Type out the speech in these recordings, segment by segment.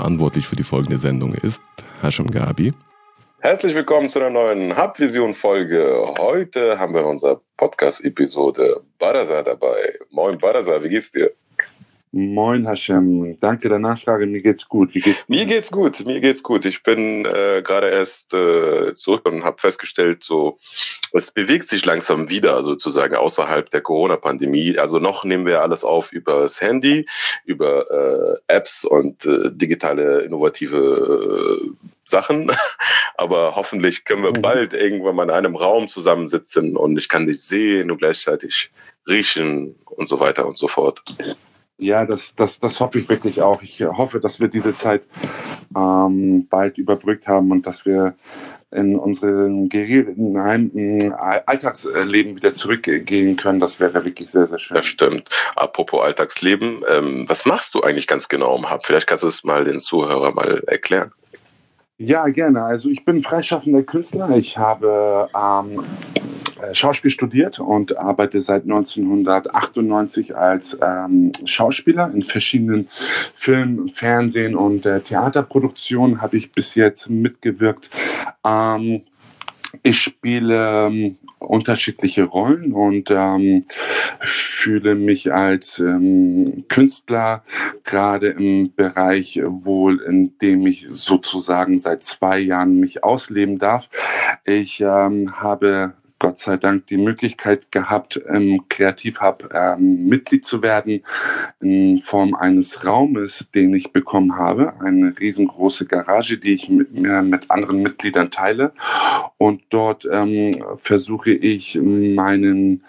verantwortlich für die folgende Sendung ist Hashem Gabi. Herzlich willkommen zu einer neuen Hubvision-Folge. Heute haben wir unsere Podcast-Episode Baraza dabei. Moin Baraza, wie geht's dir? Moin Hashem, danke der Nachfrage. Mir geht's gut. Wie geht's dir? Mir geht's gut. Mir geht's gut. Ich bin äh, gerade erst äh, zurück und habe festgestellt, so es bewegt sich langsam wieder, sozusagen außerhalb der Corona-Pandemie. Also noch nehmen wir alles auf über das Handy, über äh, Apps und äh, digitale innovative äh, Sachen. Aber hoffentlich können wir mhm. bald irgendwann mal in einem Raum zusammensitzen und ich kann dich sehen und gleichzeitig riechen und so weiter und so fort. Ja, das, das, das hoffe ich wirklich auch. Ich hoffe, dass wir diese Zeit ähm, bald überbrückt haben und dass wir in unseren geregelten Alltagsleben wieder zurückgehen können. Das wäre wirklich sehr, sehr schön. Das stimmt. Apropos Alltagsleben, ähm, was machst du eigentlich ganz genau im Hub? Vielleicht kannst du es mal den Zuhörer mal erklären. Ja, gerne. Also ich bin freischaffender Künstler. Ich habe ähm, äh, Schauspiel studiert und arbeite seit 1998 als ähm, Schauspieler in verschiedenen Film, Fernsehen und äh, Theaterproduktionen habe ich bis jetzt mitgewirkt. Ähm, ich spiele ähm, unterschiedliche Rollen und ähm, fühle mich als ähm, Künstler gerade im Bereich wohl, in dem ich sozusagen seit zwei Jahren mich ausleben darf. Ich ähm, habe Gott sei Dank die Möglichkeit gehabt, im Kreativhub ähm, Mitglied zu werden in Form eines Raumes, den ich bekommen habe. Eine riesengroße Garage, die ich mit, mir mit anderen Mitgliedern teile. Und dort ähm, versuche ich meinen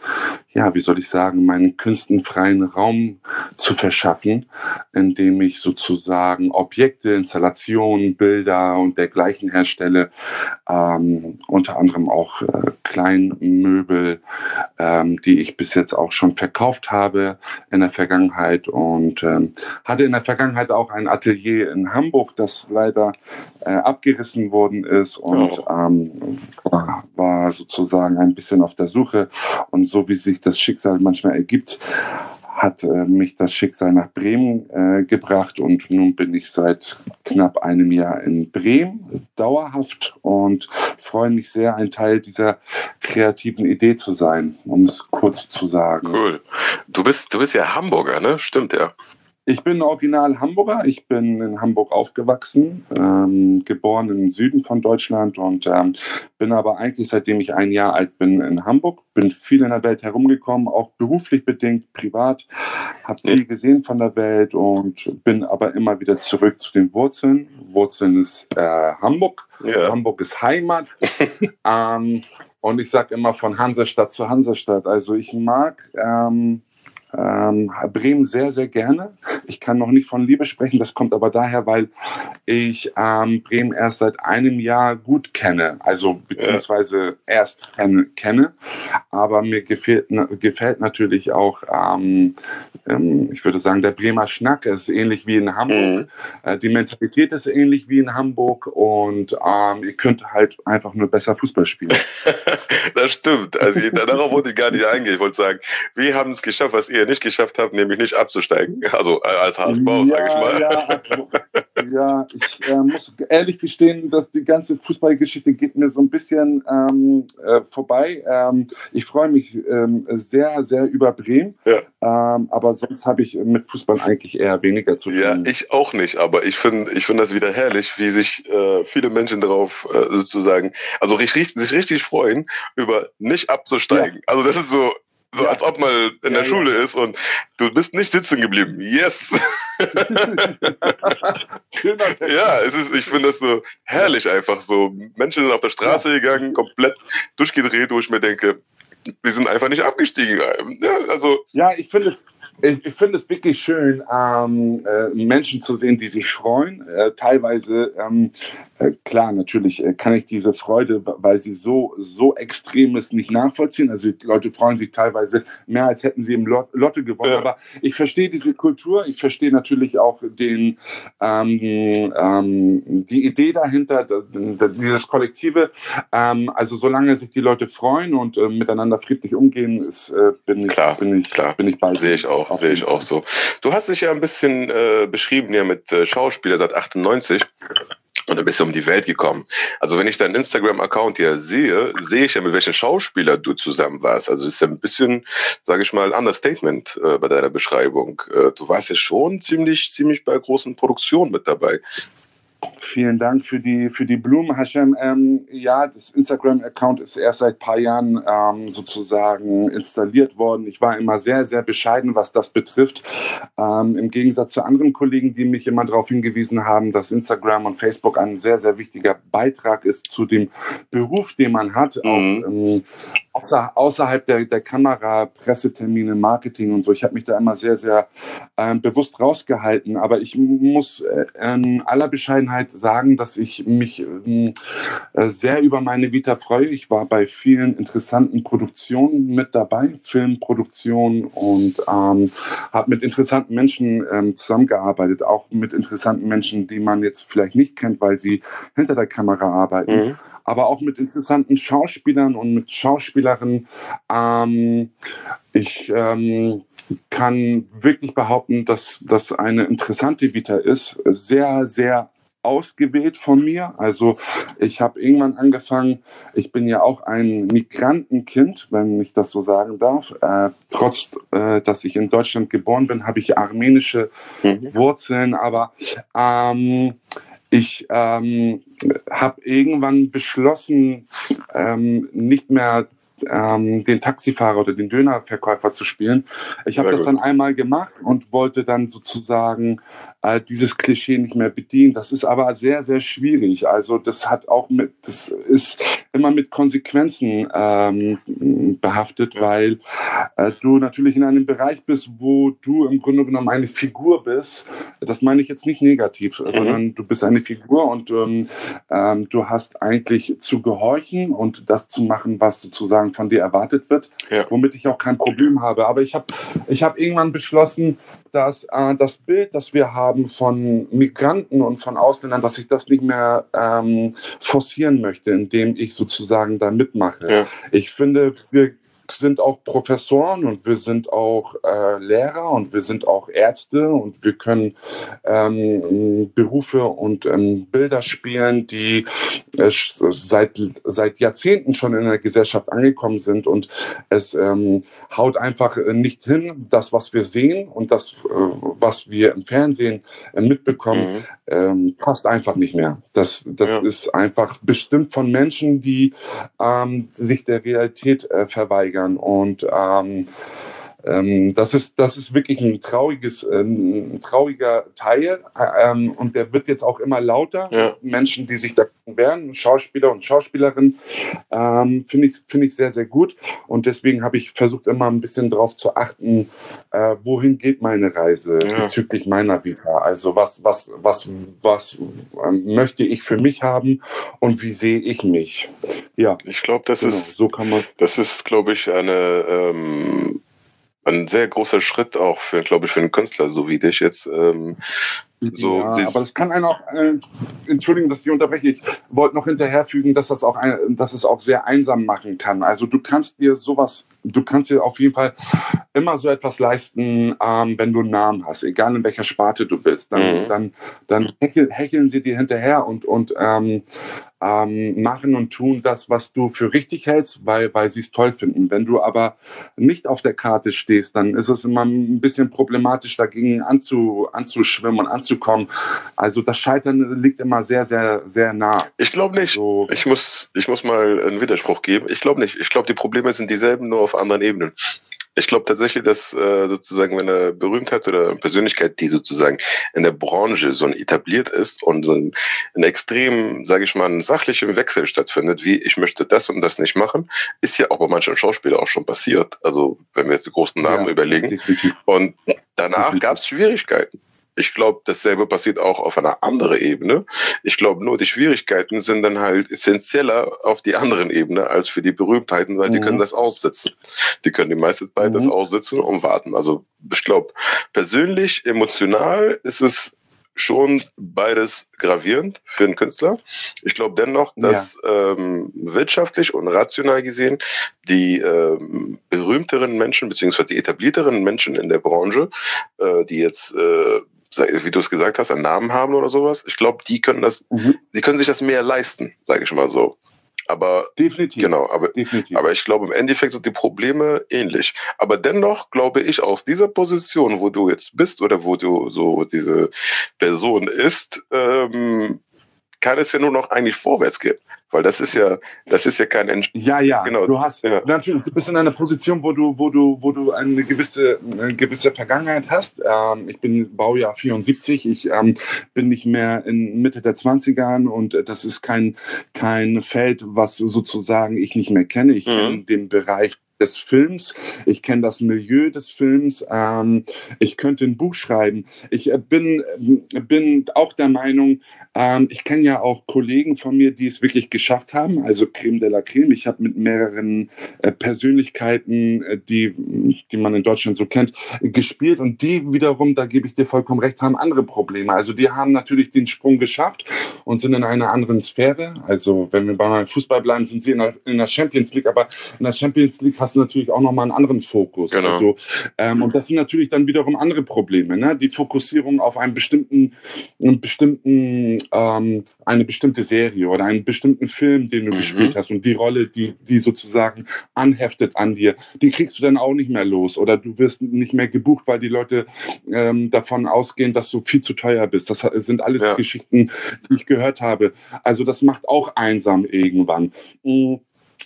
ja, wie soll ich sagen, meinen künstenfreien Raum zu verschaffen, indem ich sozusagen Objekte, Installationen, Bilder und dergleichen herstelle, ähm, unter anderem auch äh, Kleinmöbel, ähm, die ich bis jetzt auch schon verkauft habe in der Vergangenheit und ähm, hatte in der Vergangenheit auch ein Atelier in Hamburg, das leider äh, abgerissen worden ist und oh. ähm, war sozusagen ein bisschen auf der Suche und so wie sich das Schicksal manchmal ergibt, hat äh, mich das Schicksal nach Bremen äh, gebracht und nun bin ich seit knapp einem Jahr in Bremen dauerhaft und freue mich sehr, ein Teil dieser kreativen Idee zu sein, um es kurz zu sagen. Cool. Du bist, du bist ja Hamburger, ne? Stimmt ja. Ich bin original Hamburger. Ich bin in Hamburg aufgewachsen, ähm, geboren im Süden von Deutschland und ähm, bin aber eigentlich seitdem ich ein Jahr alt bin in Hamburg. Bin viel in der Welt herumgekommen, auch beruflich bedingt, privat. Habe viel gesehen von der Welt und bin aber immer wieder zurück zu den Wurzeln. Wurzeln ist äh, Hamburg. Ja. Hamburg ist Heimat. ähm, und ich sage immer von Hansestadt zu Hansestadt. Also ich mag ähm, ähm, Bremen sehr, sehr gerne. Ich kann noch nicht von Liebe sprechen, das kommt aber daher, weil ich ähm, Bremen erst seit einem Jahr gut kenne, also beziehungsweise erst kenne. Aber mir gefällt, gefällt natürlich auch, ähm, ähm, ich würde sagen, der Bremer Schnack ist ähnlich wie in Hamburg. Mhm. Äh, die Mentalität ist ähnlich wie in Hamburg und ähm, ihr könnt halt einfach nur besser Fußball spielen. das stimmt. Also darauf wollte ich gar nicht eingehen. Ich wollte sagen, wir haben es geschafft, was ihr nicht geschafft habt, nämlich nicht abzusteigen. Also als HSV, ja, sage ich mal. Ja, also, ja ich äh, muss ehrlich gestehen, dass die ganze Fußballgeschichte geht mir so ein bisschen ähm, äh, vorbei. Ähm, ich freue mich ähm, sehr, sehr über Bremen. Ja. Ähm, aber sonst habe ich mit Fußball eigentlich eher weniger zu tun. Ja, ich auch nicht. Aber ich finde ich find das wieder herrlich, wie sich äh, viele Menschen darauf äh, sozusagen, also sich, sich richtig freuen, über nicht abzusteigen. Ja. Also das ist so, so als ob man in der Schule ist und du bist nicht sitzen geblieben. Yes! ja, es ist, ich finde das so herrlich einfach so. Menschen sind auf der Straße gegangen, komplett durchgedreht, wo ich mir denke, die sind einfach nicht abgestiegen. Ja, also, ja ich finde es, ich, ich finde es wirklich schön, ähm, äh, Menschen zu sehen, die sich freuen. Äh, teilweise, ähm, äh, klar, natürlich äh, kann ich diese Freude, weil sie so, so extrem ist, nicht nachvollziehen. Also die Leute freuen sich teilweise mehr, als hätten sie im Lot Lotto gewonnen. Ja. Aber ich verstehe diese Kultur. Ich verstehe natürlich auch den, ähm, ähm die Idee dahinter, dieses Kollektive. Ähm, also solange sich die Leute freuen und äh, miteinander friedlich umgehen, ist, äh, bin, ich, klar, bin, ich, klar. bin ich bei. Sehe ich auch. Sehe ich auch so. Du hast dich ja ein bisschen äh, beschrieben ja mit äh, Schauspieler seit 98 und ein bisschen um die Welt gekommen. Also wenn ich deinen Instagram-Account hier sehe, sehe ich ja, mit welchen Schauspieler du zusammen warst. Also ist ja ein bisschen, sage ich mal, Understatement äh, bei deiner Beschreibung. Äh, du warst ja schon ziemlich, ziemlich bei großen Produktionen mit dabei. Vielen Dank für die, für die Blumen, Hashem. Ähm, ja, das Instagram-Account ist erst seit ein paar Jahren ähm, sozusagen installiert worden. Ich war immer sehr, sehr bescheiden, was das betrifft. Ähm, Im Gegensatz zu anderen Kollegen, die mich immer darauf hingewiesen haben, dass Instagram und Facebook ein sehr, sehr wichtiger Beitrag ist zu dem Beruf, den man hat. Mhm. Auch, ähm, außer, außerhalb der, der Kamera, Pressetermine, Marketing und so. Ich habe mich da immer sehr, sehr äh, bewusst rausgehalten. Aber ich muss äh, in aller Bescheidenheit sagen, dass ich mich äh, sehr über meine Vita freue. Ich war bei vielen interessanten Produktionen mit dabei, Filmproduktionen und ähm, habe mit interessanten Menschen ähm, zusammengearbeitet, auch mit interessanten Menschen, die man jetzt vielleicht nicht kennt, weil sie hinter der Kamera arbeiten. Mhm aber auch mit interessanten Schauspielern und mit Schauspielerinnen. Ähm, ich ähm, kann wirklich behaupten, dass das eine interessante Vita ist. Sehr, sehr ausgewählt von mir. Also ich habe irgendwann angefangen, ich bin ja auch ein Migrantenkind, wenn ich das so sagen darf. Äh, trotz, äh, dass ich in Deutschland geboren bin, habe ich armenische mhm. Wurzeln, aber ähm, ich ähm, habe irgendwann beschlossen, ähm, nicht mehr ähm, den Taxifahrer oder den Dönerverkäufer zu spielen. Ich habe das dann einmal gemacht und wollte dann sozusagen äh, dieses Klischee nicht mehr bedienen. Das ist aber sehr, sehr schwierig. Also das hat auch mit, das ist immer mit Konsequenzen ähm, behaftet, weil äh, du natürlich in einem Bereich bist, wo du im Grunde genommen eine Figur bist. Das meine ich jetzt nicht negativ, mhm. sondern du bist eine Figur und ähm, ähm, du hast eigentlich zu gehorchen und das zu machen, was sozusagen von dir erwartet wird, ja. womit ich auch kein Problem habe. Aber ich habe ich hab irgendwann beschlossen, dass äh, das Bild, das wir haben von Migranten und von Ausländern, dass ich das nicht mehr ähm, forcieren möchte, indem ich sozusagen da mitmache. Ja. Ich finde, wir sind auch Professoren und wir sind auch äh, Lehrer und wir sind auch Ärzte und wir können ähm, Berufe und ähm, Bilder spielen, die äh, seit, seit Jahrzehnten schon in der Gesellschaft angekommen sind und es ähm, haut einfach nicht hin, das, was wir sehen und das, äh, was wir im Fernsehen äh, mitbekommen, mhm. Ähm, passt einfach nicht mehr. Das, das ja. ist einfach bestimmt von Menschen, die ähm, sich der Realität äh, verweigern verweigern. Und ähm, ähm, das, ist, das ist wirklich ein trauriges, ein trauriger Teil ähm, und der wird jetzt auch immer lauter. Ja. Menschen, die sich da wehren, Schauspieler und Schauspielerinnen, ähm, finde ich, find ich sehr, sehr gut. Und deswegen habe ich versucht, immer ein bisschen darauf zu achten, äh, wohin geht meine Reise ja. bezüglich meiner Vita. Also was, was, was, was ähm, möchte ich für mich haben und wie sehe ich mich? Ja. Ich glaube, das genau, ist, so kann man. Das ist, glaube ich, eine, ähm ein sehr großer Schritt auch für, glaube ich, für einen Künstler, so wie dich jetzt. Ähm, so ja, aber das kann einen auch, äh, entschuldigen, dass ich unterbreche, ich wollte noch hinterherfügen, dass das auch, ein, dass es auch sehr einsam machen kann. Also du kannst dir sowas, du kannst dir auf jeden Fall immer so etwas leisten, ähm, wenn du einen Namen hast, egal in welcher Sparte du bist. Dann, mhm. dann, dann hecheln, hecheln sie dir hinterher und, und ähm, ähm, machen und tun das, was du für richtig hältst, weil, weil sie es toll finden. Wenn du aber nicht auf der Karte stehst, dann ist es immer ein bisschen problematisch, dagegen anzu, anzuschwimmen und anzukommen. Also das Scheitern liegt immer sehr, sehr, sehr nah. Ich glaube nicht. Also, ich, muss, ich muss mal einen Widerspruch geben. Ich glaube nicht. Ich glaube, die Probleme sind dieselben, nur auf anderen Ebenen. Ich glaube tatsächlich, dass äh, sozusagen, wenn eine Berühmtheit oder eine Persönlichkeit, die sozusagen in der Branche so etabliert ist und so ein, ein extrem, sage ich mal, ein sachlichen Wechsel stattfindet, wie ich möchte das und das nicht machen, ist ja auch bei manchen Schauspielern auch schon passiert. Also wenn wir jetzt die großen Namen ja, überlegen. Und danach gab es Schwierigkeiten. Ich glaube, dasselbe passiert auch auf einer anderen Ebene. Ich glaube nur, die Schwierigkeiten sind dann halt essentieller auf die anderen Ebene als für die Berühmtheiten, weil mhm. die können das aussitzen. Die können die meiste Zeit mhm. das aussitzen und warten. Also ich glaube, persönlich, emotional ist es schon beides gravierend für einen Künstler. Ich glaube dennoch, dass ja. ähm, wirtschaftlich und rational gesehen die ähm, berühmteren Menschen beziehungsweise die etablierteren Menschen in der Branche, äh, die jetzt äh, wie du es gesagt hast, einen Namen haben oder sowas. Ich glaube, die können das, mhm. die können sich das mehr leisten, sage ich mal so. Aber definitiv. Genau, aber, definitiv. aber ich glaube, im Endeffekt sind die Probleme ähnlich. Aber dennoch glaube ich, aus dieser Position, wo du jetzt bist oder wo du so diese Person ist, ähm, kann es ja nur noch eigentlich vorwärts gehen. Weil das ist ja, das ist ja kein Entsch Ja, ja. Genau. Du hast ja. natürlich, du bist in einer Position, wo du, wo du, wo du eine gewisse, eine gewisse Vergangenheit hast. Ähm, ich bin Baujahr 74. Ich ähm, bin nicht mehr in Mitte der 20ern und das ist kein, kein Feld, was sozusagen ich nicht mehr kenne. Ich mhm. kenne den Bereich des Films. Ich kenne das Milieu des Films. Ähm, ich könnte ein Buch schreiben. Ich äh, bin, bin auch der Meinung, ähm, ich kenne ja auch Kollegen von mir, die es wirklich geschafft haben, also Creme de la Creme. Ich habe mit mehreren äh, Persönlichkeiten, äh, die, die man in Deutschland so kennt, gespielt und die wiederum, da gebe ich dir vollkommen recht, haben andere Probleme. Also die haben natürlich den Sprung geschafft und sind in einer anderen Sphäre. Also wenn wir beim Fußball bleiben, sind sie in der, in der Champions League, aber in der Champions League hast du natürlich auch nochmal einen anderen Fokus. Genau. Also, ähm, und das sind natürlich dann wiederum andere Probleme. Ne? Die Fokussierung auf einen bestimmten, einen bestimmten ähm, eine bestimmte Serie oder einen bestimmten Film, den du mhm. gespielt hast und die Rolle, die, die sozusagen anheftet an dir, die kriegst du dann auch nicht mehr los oder du wirst nicht mehr gebucht, weil die Leute ähm, davon ausgehen, dass du viel zu teuer bist. Das sind alles ja. Geschichten, die ich gehört habe. Also das macht auch einsam irgendwann. Mhm.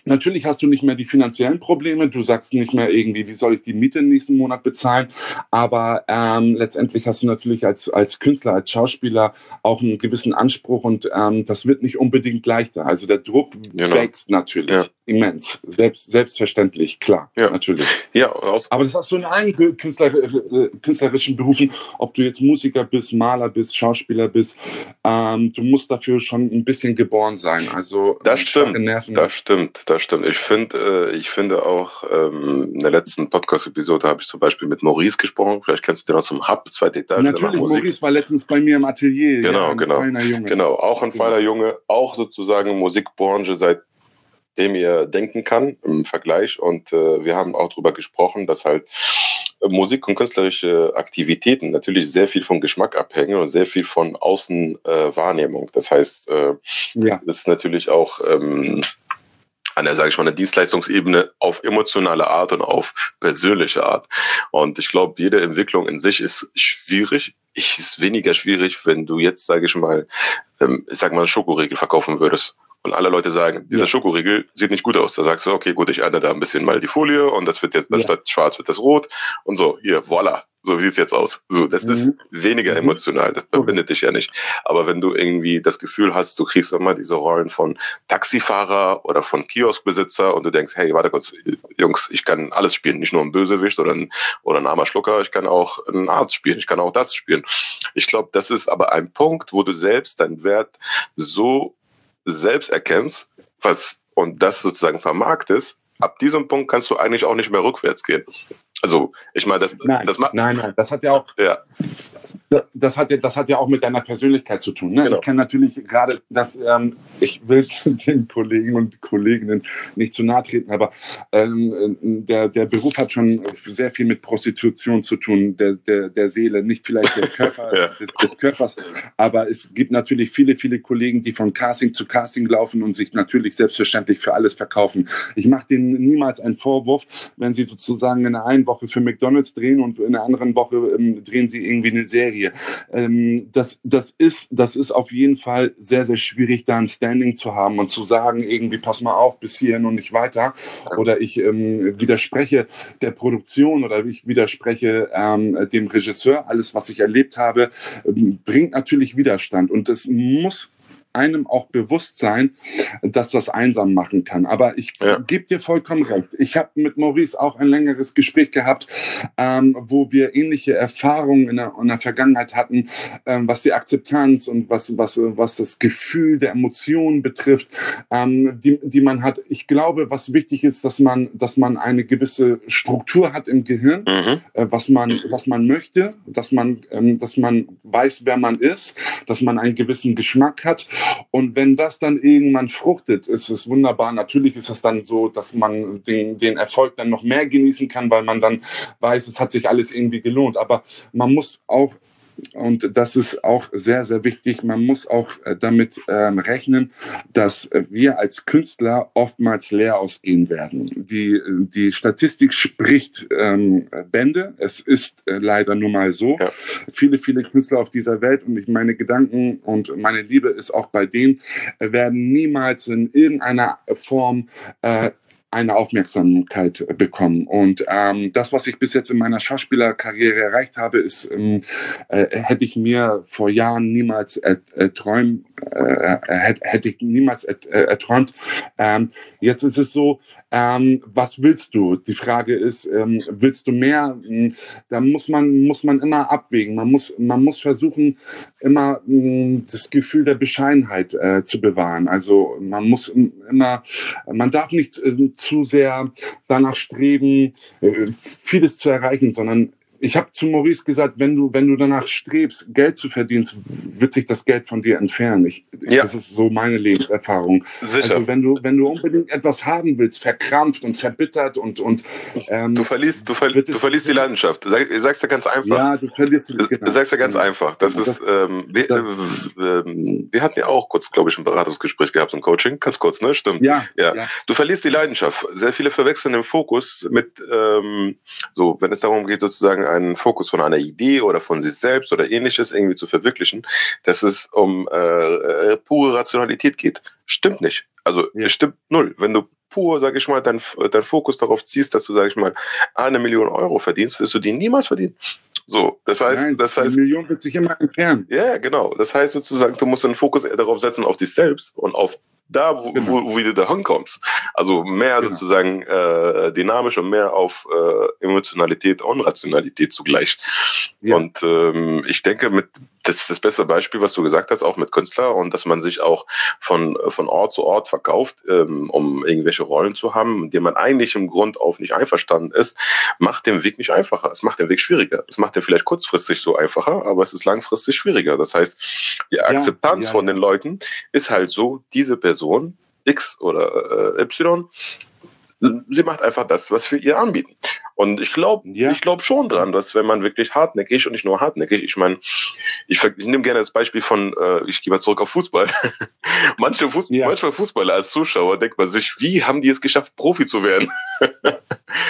Natürlich hast du nicht mehr die finanziellen Probleme. Du sagst nicht mehr irgendwie, wie soll ich die Miete nächsten Monat bezahlen. Aber ähm, letztendlich hast du natürlich als, als Künstler, als Schauspieler auch einen gewissen Anspruch und ähm, das wird nicht unbedingt leichter. Also der Druck genau. wächst natürlich ja. Immens. Selbst, selbstverständlich, klar, ja. natürlich. Ja, Aber das hast du in allen Künstler, äh, künstlerischen Berufen, ob du jetzt Musiker bist, Maler bist, Schauspieler bist, ähm, du musst dafür schon ein bisschen geboren sein. Also das stimmt. Das stimmt. Das das stimmt. Ich finde, äh, ich finde auch, ähm, in der letzten Podcast-Episode habe ich zum Beispiel mit Maurice gesprochen. Vielleicht kennst du den aus dem Hub, zweite Etage. Natürlich, Maurice war letztens bei mir im Atelier. Genau, ja, genau. Genau, auch ein feiner Junge, auch sozusagen Musikbranche seit dem ihr denken kann im Vergleich. Und äh, wir haben auch darüber gesprochen, dass halt Musik und künstlerische Aktivitäten natürlich sehr viel vom Geschmack abhängen und sehr viel von Außenwahrnehmung. Äh, das heißt, äh, ja. das ist natürlich auch ähm, an der, sage ich mal, einer Dienstleistungsebene auf emotionale Art und auf persönliche Art. Und ich glaube, jede Entwicklung in sich ist schwierig. Ich ist weniger schwierig, wenn du jetzt, sage ich mal, ähm, ich sag mal, Schokoriegel verkaufen würdest und alle Leute sagen, dieser ja. Schokoriegel sieht nicht gut aus. Da sagst du, okay, gut, ich ändere da ein bisschen mal die Folie und das wird jetzt, ja. statt schwarz wird das rot und so, hier, voila, so sieht es jetzt aus. So, das mhm. ist weniger mhm. emotional, das verbindet dich ja nicht. Aber wenn du irgendwie das Gefühl hast, du kriegst immer diese Rollen von Taxifahrer oder von Kioskbesitzer und du denkst, hey, warte kurz, Jungs, ich kann alles spielen, nicht nur ein Bösewicht oder ein, oder ein armer Schlucker, ich kann auch einen Arzt spielen, ich kann auch das spielen. Ich glaube, das ist aber ein Punkt, wo du selbst deinen Wert so selbst erkennst, was und das sozusagen vermarktest, ab diesem Punkt kannst du eigentlich auch nicht mehr rückwärts gehen. Also, ich meine, das, nein, das nein, nein, das hat ja auch, ja das hat, ja, das hat ja auch mit deiner Persönlichkeit zu tun. Ne? Genau. Ich kenne natürlich gerade das, ähm, ich will den Kollegen und Kolleginnen nicht zu nahe treten, aber ähm, der, der Beruf hat schon sehr viel mit Prostitution zu tun, der, der, der Seele, nicht vielleicht der Körper, ja. des, des, Körpers, aber es gibt natürlich viele, viele Kollegen, die von Casting zu Casting laufen und sich natürlich selbstverständlich für alles verkaufen. Ich mache denen niemals einen Vorwurf, wenn sie sozusagen in der einen Woche für McDonalds drehen und in der anderen Woche ähm, drehen sie irgendwie eine Serie Serie. Ähm, das, das, ist, das ist auf jeden Fall sehr, sehr schwierig, da ein Standing zu haben und zu sagen, irgendwie, pass mal auf, bis hierhin und nicht weiter. Oder ich ähm, widerspreche der Produktion oder ich widerspreche ähm, dem Regisseur. Alles, was ich erlebt habe, ähm, bringt natürlich Widerstand. Und das muss einem auch bewusst sein, dass das einsam machen kann. Aber ich ja. gebe dir vollkommen recht. Ich habe mit Maurice auch ein längeres Gespräch gehabt, ähm, wo wir ähnliche Erfahrungen in der, in der Vergangenheit hatten, ähm, was die Akzeptanz und was, was, was das Gefühl der Emotionen betrifft, ähm, die, die man hat. Ich glaube, was wichtig ist, dass man, dass man eine gewisse Struktur hat im Gehirn, mhm. äh, was man, was man möchte, dass man, ähm, dass man weiß, wer man ist, dass man einen gewissen Geschmack hat. Und wenn das dann irgendwann fruchtet, ist es wunderbar. Natürlich ist es dann so, dass man den, den Erfolg dann noch mehr genießen kann, weil man dann weiß, es hat sich alles irgendwie gelohnt. Aber man muss auch und das ist auch sehr, sehr wichtig. Man muss auch äh, damit ähm, rechnen, dass wir als Künstler oftmals leer ausgehen werden. Die, die Statistik spricht ähm, Bände. Es ist äh, leider nur mal so. Ja. Viele, viele Künstler auf dieser Welt und ich meine Gedanken und meine Liebe ist auch bei denen, äh, werden niemals in irgendeiner Form äh, eine Aufmerksamkeit bekommen. Und ähm, das, was ich bis jetzt in meiner Schauspielerkarriere erreicht habe, ist, ähm, äh, hätte ich mir vor Jahren niemals erträumt, äh, hätte ich niemals erträumt. Ähm, jetzt ist es so, ähm, was willst du? Die Frage ist, ähm, willst du mehr? Hm, da muss man, muss man immer abwägen. Man muss, man muss versuchen, immer hm, das Gefühl der Bescheidenheit äh, zu bewahren. Also man muss immer, man darf nicht äh, zu sehr danach streben, äh, vieles zu erreichen, sondern ich habe zu Maurice gesagt, wenn du, wenn du danach strebst, Geld zu verdienen, wird sich das Geld von dir entfernen. Ich, ja. Das ist so meine Lebenserfahrung. Sicher. Also wenn du, wenn du unbedingt etwas haben willst, verkrampft und verbittert und und ähm, du verlierst, du, ver du verlierst die Leidenschaft. Sag, ich sag's dir ganz einfach. Ja, du verlierst. Genau. Du sagst ja ganz einfach. Das, das ist, ähm, wir, das, äh, wir hatten ja auch kurz, glaube ich, ein Beratungsgespräch gehabt, ein Coaching, ganz kurz, ne? Stimmt. Ja, ja. ja. Du verlierst die Leidenschaft. Sehr viele verwechseln den Fokus mit ähm, so, wenn es darum geht, sozusagen einen Fokus von einer Idee oder von sich selbst oder ähnliches irgendwie zu verwirklichen, dass es um äh, äh, pure Rationalität geht. Stimmt nicht. Also ja. stimmt null. Wenn du pur, sag ich mal, dein, dein Fokus darauf ziehst, dass du, sag ich mal, eine Million Euro verdienst, wirst du die niemals verdienen. So, das heißt, Nein, das heißt, die Million wird sich immer entfernen. Ja, genau. Das heißt sozusagen, du musst den Fokus darauf setzen auf dich selbst und auf da, wo, genau. wo, wo du da hinkommst. Also mehr genau. sozusagen äh, dynamisch und mehr auf äh, Emotionalität und Rationalität zugleich. Ja. Und ähm, ich denke, mit das ist das beste Beispiel, was du gesagt hast, auch mit Künstler und dass man sich auch von, von Ort zu Ort verkauft, ähm, um irgendwelche Rollen zu haben, mit denen man eigentlich im Grund auf nicht einverstanden ist, macht den Weg nicht einfacher. Es macht den Weg schwieriger. Es macht den vielleicht kurzfristig so einfacher, aber es ist langfristig schwieriger. Das heißt, die Akzeptanz ja, ja, von den Leuten ist halt so, diese Person X oder äh, Y sie macht einfach das, was wir ihr anbieten. Und ich glaube, ja. ich glaube schon dran, dass wenn man wirklich hartnäckig und nicht nur hartnäckig, ich meine, ich, ich nehme gerne das Beispiel von, äh, ich gehe mal zurück auf Fußball. Manche Fußball, ja. Manchmal Fußballer als Zuschauer denkt man sich, wie haben die es geschafft, Profi zu werden?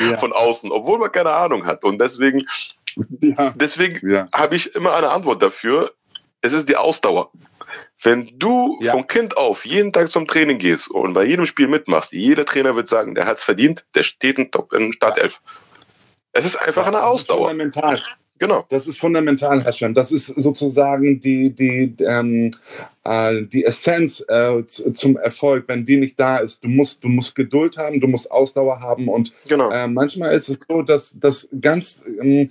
ja. Von außen, obwohl man keine Ahnung hat. Und deswegen, deswegen habe ich immer eine Antwort dafür. Es ist die Ausdauer. Wenn du ja. von Kind auf jeden Tag zum Training gehst und bei jedem Spiel mitmachst, jeder Trainer wird sagen, der hat es verdient, der steht in, Top, in Startelf. Es ist einfach eine Ausdauer. Fundamental. Genau. Das ist fundamental, Herr Hashem. Das ist sozusagen die, die, ähm, äh, die Essenz äh, zum Erfolg, wenn die nicht da ist. Du musst, du musst Geduld haben, du musst Ausdauer haben und genau. äh, manchmal ist es so, dass das ganz, ähm,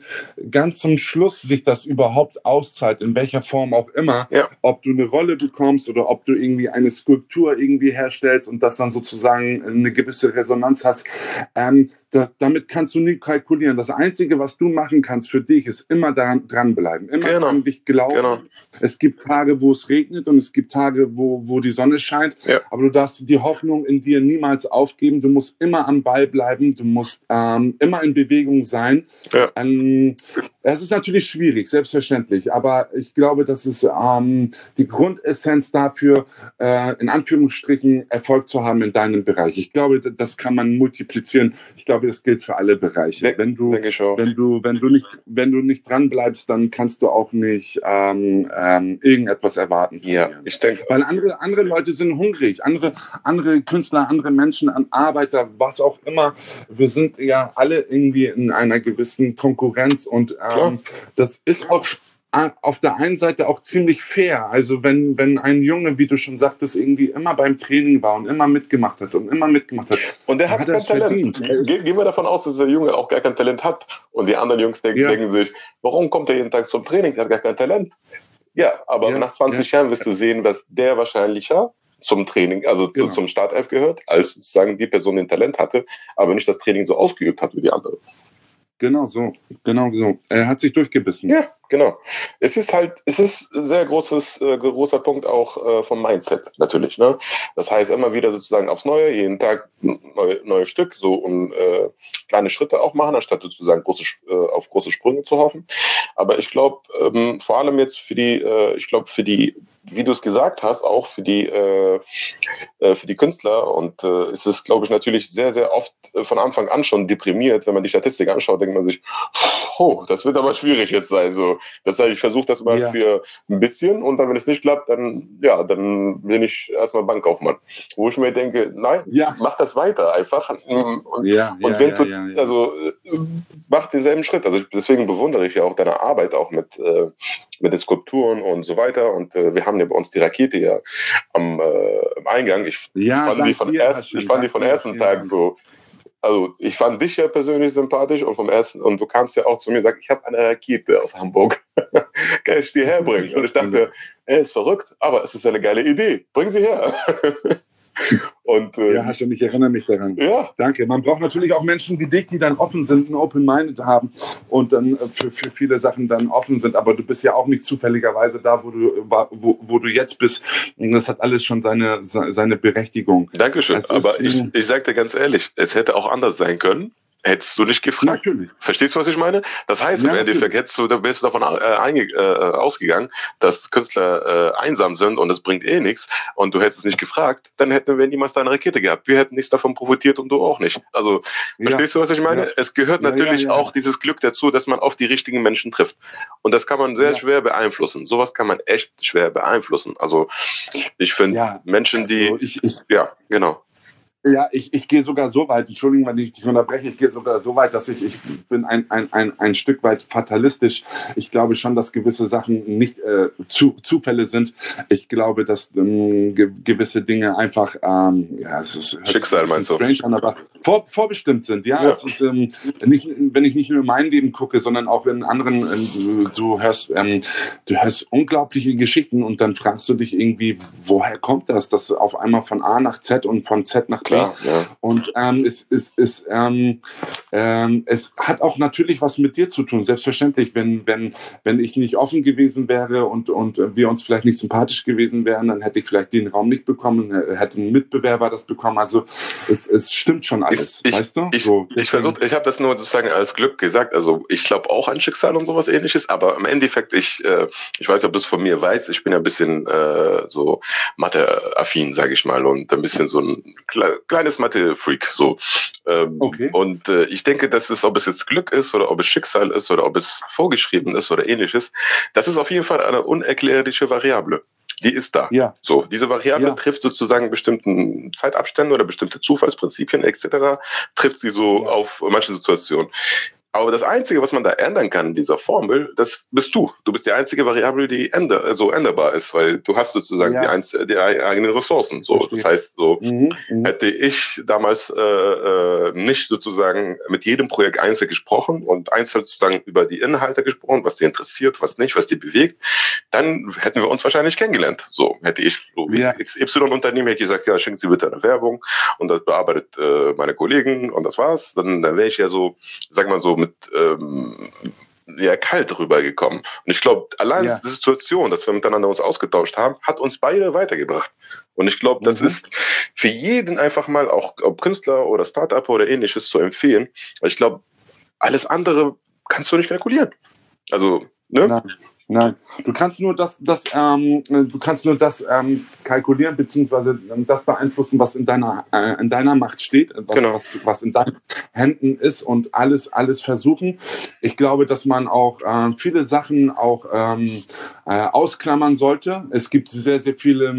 ganz zum Schluss sich das überhaupt auszahlt, in welcher Form auch immer, ja. ob du eine Rolle bekommst oder ob du irgendwie eine Skulptur irgendwie herstellst und das dann sozusagen eine gewisse Resonanz hast. Ähm, das, damit kannst du nie kalkulieren. Das Einzige, was du machen kannst für dich, ist immer daran dranbleiben, immer genau. an dich glauben. Genau. Es gibt Tage, wo es regnet und es gibt Tage, wo, wo die Sonne scheint. Ja. Aber du darfst die Hoffnung in dir niemals aufgeben. Du musst immer am Ball bleiben. Du musst ähm, immer in Bewegung sein. Ja. Ähm, es ist natürlich schwierig, selbstverständlich. Aber ich glaube, das ist ähm, die Grundessenz dafür, äh, in Anführungsstrichen Erfolg zu haben in deinem Bereich. Ich glaube, das kann man multiplizieren. Ich glaube, das gilt für alle Bereiche. Wenn du, wenn du, wenn du nicht, wenn du nicht dran bleibst, dann kannst du auch nicht ähm, ähm, irgendetwas erwarten. Ja, ich denke. Weil andere, andere Leute sind hungrig, andere, andere Künstler, andere Menschen, Arbeiter, was auch immer. Wir sind ja alle irgendwie in einer gewissen Konkurrenz und ähm, das ist auch auf der einen Seite auch ziemlich fair. Also wenn, wenn ein Junge, wie du schon sagtest, irgendwie immer beim Training war und immer mitgemacht hat und immer mitgemacht hat. Und der hat, hat kein Talent. Ge gehen wir davon aus, dass der Junge auch gar kein Talent hat. Und die anderen Jungs denken, ja. denken sich, warum kommt er jeden Tag zum Training? Der hat gar kein Talent. Ja, aber ja, nach 20 ja. Jahren wirst du sehen, dass der wahrscheinlicher zum Training, also genau. zum Startelf gehört, als sozusagen die Person den Talent hatte, aber nicht das Training so ausgeübt hat wie die andere. Genau so, genau so. Er hat sich durchgebissen. Ja, genau. Es ist halt, es ist ein sehr großes, äh, großer Punkt auch äh, vom Mindset natürlich. Ne? Das heißt immer wieder sozusagen aufs Neue, jeden Tag neue, neues Stück, so und äh, kleine Schritte auch machen, anstatt sozusagen große, äh, auf große Sprünge zu hoffen. Aber ich glaube, ähm, vor allem jetzt für die, äh, ich glaube für die wie du es gesagt hast, auch für die, äh, äh, für die Künstler. Und äh, ist es, glaube ich, natürlich sehr, sehr oft von Anfang an schon deprimiert. Wenn man die Statistik anschaut, denkt man sich, oh, das wird aber schwierig jetzt sein. So, das heißt, ich versuche das mal ja. für ein bisschen und dann, wenn es nicht klappt, dann, ja, dann bin ich erstmal Bankkaufmann. Wo ich mir denke, nein, ja. mach das weiter einfach. Und, ja, und wenn du, also, mach denselben Schritt. Also deswegen bewundere ich ja auch deine Arbeit auch mit, äh, mit den Skulpturen und so weiter. Und äh, wir haben ja bei uns die Rakete ja am äh, Eingang. Ich, fand, die von erst, ich fand die von ersten Tag so. Also ich fand dich ja persönlich sympathisch und vom ersten und du kamst ja auch zu mir und sagst, ich habe eine Rakete aus Hamburg, kann ich dir herbringen? Und ich dachte, er ist verrückt, aber es ist eine geile Idee, bring sie her. Und, äh, ja, hast du mich, erinnere mich daran. Ja. Danke. Man braucht natürlich auch Menschen wie dich, die dann offen sind, ein Open-Minded haben und dann äh, für, für viele Sachen dann offen sind. Aber du bist ja auch nicht zufälligerweise da, wo du, wo, wo du jetzt bist. Und das hat alles schon seine, seine Berechtigung. Dankeschön. Aber ich, ich sage dir ganz ehrlich, es hätte auch anders sein können hättest du nicht gefragt. Natürlich. Verstehst du, was ich meine? Das heißt, ja, im Endeffekt hättest du, da bist du davon äh, äh, ausgegangen, dass Künstler äh, einsam sind und es bringt eh nichts und du hättest es nicht gefragt, dann hätten wir niemals deine Rakete gehabt. Wir hätten nichts davon profitiert und du auch nicht. Also, ja. verstehst du, was ich meine? Ja. Es gehört natürlich auch dieses Glück dazu, dass man auf die richtigen Menschen trifft. Und das kann man sehr schwer beeinflussen. Sowas kann man echt schwer beeinflussen. Also, ich finde Menschen, die, also ich, ich, ja, genau. Ja, ich, ich gehe sogar so weit, Entschuldigung, wenn ich dich unterbreche, ich gehe sogar so weit, dass ich, ich bin ein, ein, ein, ein Stück weit fatalistisch. Ich glaube schon, dass gewisse Sachen nicht äh, zu, Zufälle sind. Ich glaube, dass ähm, ge gewisse Dinge einfach, ähm, ja, es ist Schicksal, meinst du? Strange an, aber vor, vorbestimmt sind. Ja, ja. Es ist, ähm, nicht, wenn ich nicht nur in mein Leben gucke, sondern auch in anderen, ähm, du, du, hörst, ähm, du hörst unglaubliche Geschichten und dann fragst du dich irgendwie, woher kommt das, dass auf einmal von A nach Z und von Z nach T klar. Ja. Und ähm, es, es, es, ähm, ähm, es hat auch natürlich was mit dir zu tun. Selbstverständlich, wenn, wenn, wenn ich nicht offen gewesen wäre und, und wir uns vielleicht nicht sympathisch gewesen wären, dann hätte ich vielleicht den Raum nicht bekommen, hätte ein Mitbewerber das bekommen. Also es, es stimmt schon alles, ich, weißt du? Ich, so, ich versuche, ich habe das nur sozusagen als Glück gesagt. Also ich glaube auch an Schicksal und sowas ähnliches, aber im Endeffekt, ich, äh, ich weiß ob du es von mir weißt, ich bin ja ein bisschen äh, so Mathe-affin, sage ich mal, und ein bisschen so ein kleines Mathe-Freak. So. Ähm, okay. Und äh, ich denke, dass es, ob es jetzt Glück ist oder ob es Schicksal ist oder ob es vorgeschrieben ist oder ähnliches, das ist auf jeden Fall eine unerklärliche Variable. Die ist da. Ja. So, diese Variable ja. trifft sozusagen bestimmten Zeitabstände oder bestimmte Zufallsprinzipien etc. trifft sie so ja. auf manche Situationen. Aber das Einzige, was man da ändern kann in dieser Formel, das bist du. Du bist die einzige Variable, die änder, so also änderbar ist, weil du hast sozusagen ja. die, einz die, eigenen Ressourcen. So, das heißt, so mhm, mhm, hätte ich damals äh, äh, nicht sozusagen mit jedem Projekt einzeln gesprochen und einzeln sozusagen über die Inhalte gesprochen, was die interessiert, was nicht, was die bewegt, dann hätten wir uns wahrscheinlich kennengelernt. So hätte ich so ja. XY-Unternehmen hätte ich gesagt, ja, schenken Sie bitte eine Werbung und das bearbeitet äh, meine Kollegen und das war's. Dann, dann wäre ich ja so, sag mal so, mit ähm, ja, kalt rübergekommen. Und ich glaube, allein ja. die Situation, dass wir miteinander uns ausgetauscht haben, hat uns beide weitergebracht. Und ich glaube, das mhm. ist für jeden einfach mal, auch ob Künstler oder Startup oder ähnliches, zu empfehlen. Weil ich glaube, alles andere kannst du nicht kalkulieren. Also, ne? Nein. Nein, du kannst nur das, das ähm, du kannst nur das ähm, kalkulieren beziehungsweise ähm, das beeinflussen, was in deiner äh, in deiner Macht steht, was, genau. was, was in deinen Händen ist und alles alles versuchen. Ich glaube, dass man auch äh, viele Sachen auch ähm, äh, ausklammern sollte. Es gibt sehr sehr viele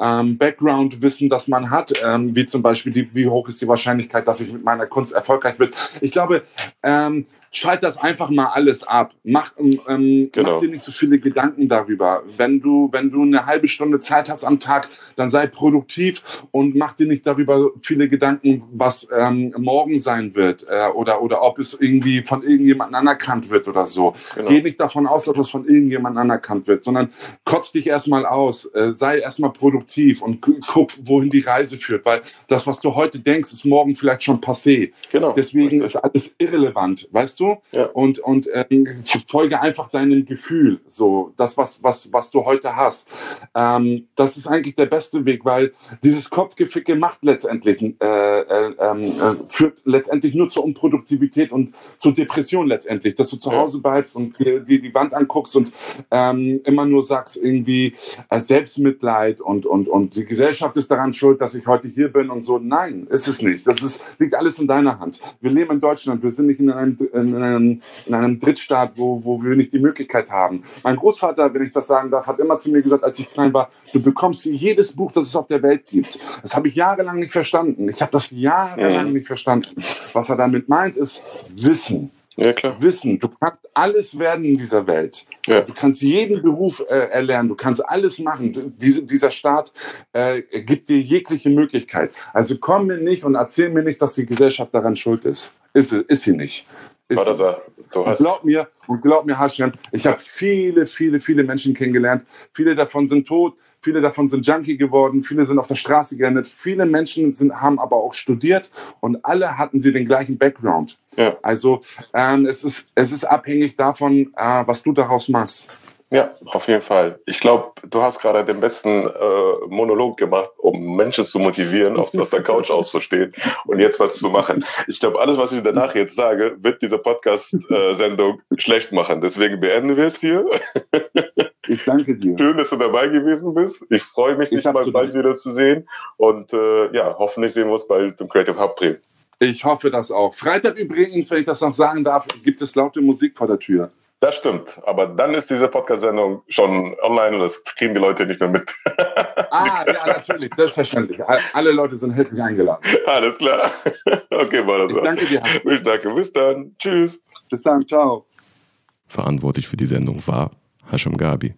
ähm, Background-Wissen, das man hat, ähm, wie zum Beispiel die, wie hoch ist die Wahrscheinlichkeit, dass ich mit meiner Kunst erfolgreich wird. Ich glaube ähm, schalt das einfach mal alles ab. Mach, ähm, genau. mach dir nicht so viele Gedanken darüber. Wenn du, wenn du eine halbe Stunde Zeit hast am Tag, dann sei produktiv und mach dir nicht darüber viele Gedanken, was ähm, morgen sein wird äh, oder, oder ob es irgendwie von irgendjemandem anerkannt wird oder so. Genau. Geh nicht davon aus, dass es von irgendjemandem anerkannt wird, sondern kotz dich erstmal aus, äh, sei erstmal produktiv und guck, wohin die Reise führt, weil das, was du heute denkst, ist morgen vielleicht schon passé. Genau. Deswegen ist alles irrelevant, weißt du? Ja. Und, und ähm, folge einfach deinem Gefühl, so das, was, was, was du heute hast. Ähm, das ist eigentlich der beste Weg, weil dieses Kopfgeficke macht letztendlich, äh, äh, ähm, äh, führt letztendlich nur zur Unproduktivität und zur Depression letztendlich, dass du zu Hause bleibst und dir, dir die Wand anguckst und ähm, immer nur sagst irgendwie äh, Selbstmitleid und, und, und die Gesellschaft ist daran schuld, dass ich heute hier bin und so. Nein, ist es nicht. Das ist, liegt alles in deiner Hand. Wir leben in Deutschland, wir sind nicht in einem, in einem, in einem Drittstaat, wo, wo wir nicht die Möglichkeit haben. Mein Großvater, wenn ich das sagen darf, hat immer zu mir gesagt, als ich klein war, du bekommst jedes Buch, das es auf der Welt gibt. Das habe ich jahrelang nicht verstanden. Ich habe das jahrelang mhm. nicht verstanden. Was er damit meint, ist Wissen. Ja, klar. Wissen. Du kannst alles werden in dieser Welt. Ja. Du kannst jeden Beruf äh, erlernen. Du kannst alles machen. Diese, dieser Staat äh, gibt dir jegliche Möglichkeit. Also komm mir nicht und erzähl mir nicht, dass die Gesellschaft daran schuld ist. Ist, ist sie nicht. Ist War das er? Du hast glaub mir, und glaub mir, Hashem, ich habe viele, viele, viele Menschen kennengelernt. Viele davon sind tot, viele davon sind Junkie geworden, viele sind auf der Straße geendet. Viele Menschen sind, haben aber auch studiert und alle hatten sie den gleichen Background. Ja. Also ähm, es, ist, es ist abhängig davon, äh, was du daraus machst. Ja, auf jeden Fall. Ich glaube, du hast gerade den besten äh, Monolog gemacht, um Menschen zu motivieren, aus, aus der Couch auszustehen und jetzt was zu machen. Ich glaube, alles, was ich danach jetzt sage, wird diese Podcast-Sendung äh, schlecht machen. Deswegen beenden wir es hier. Ich danke dir. Schön, dass du dabei gewesen bist. Ich freue mich, dich mal bald wieder zu sehen. Und äh, ja, hoffentlich sehen wir uns bald im Creative Hub Bremen. Ich hoffe das auch. Freitag übrigens, wenn ich das noch sagen darf, gibt es laute Musik vor der Tür. Das stimmt, aber dann ist diese Podcast-Sendung schon online und das kriegen die Leute nicht mehr mit. ah, ja, natürlich, selbstverständlich. Alle Leute sind herzlich eingeladen. Alles klar. Okay, war das ich danke dir. Ich danke. Bis dann. Tschüss. Bis dann. Ciao. Verantwortlich für die Sendung war Hashem Gabi.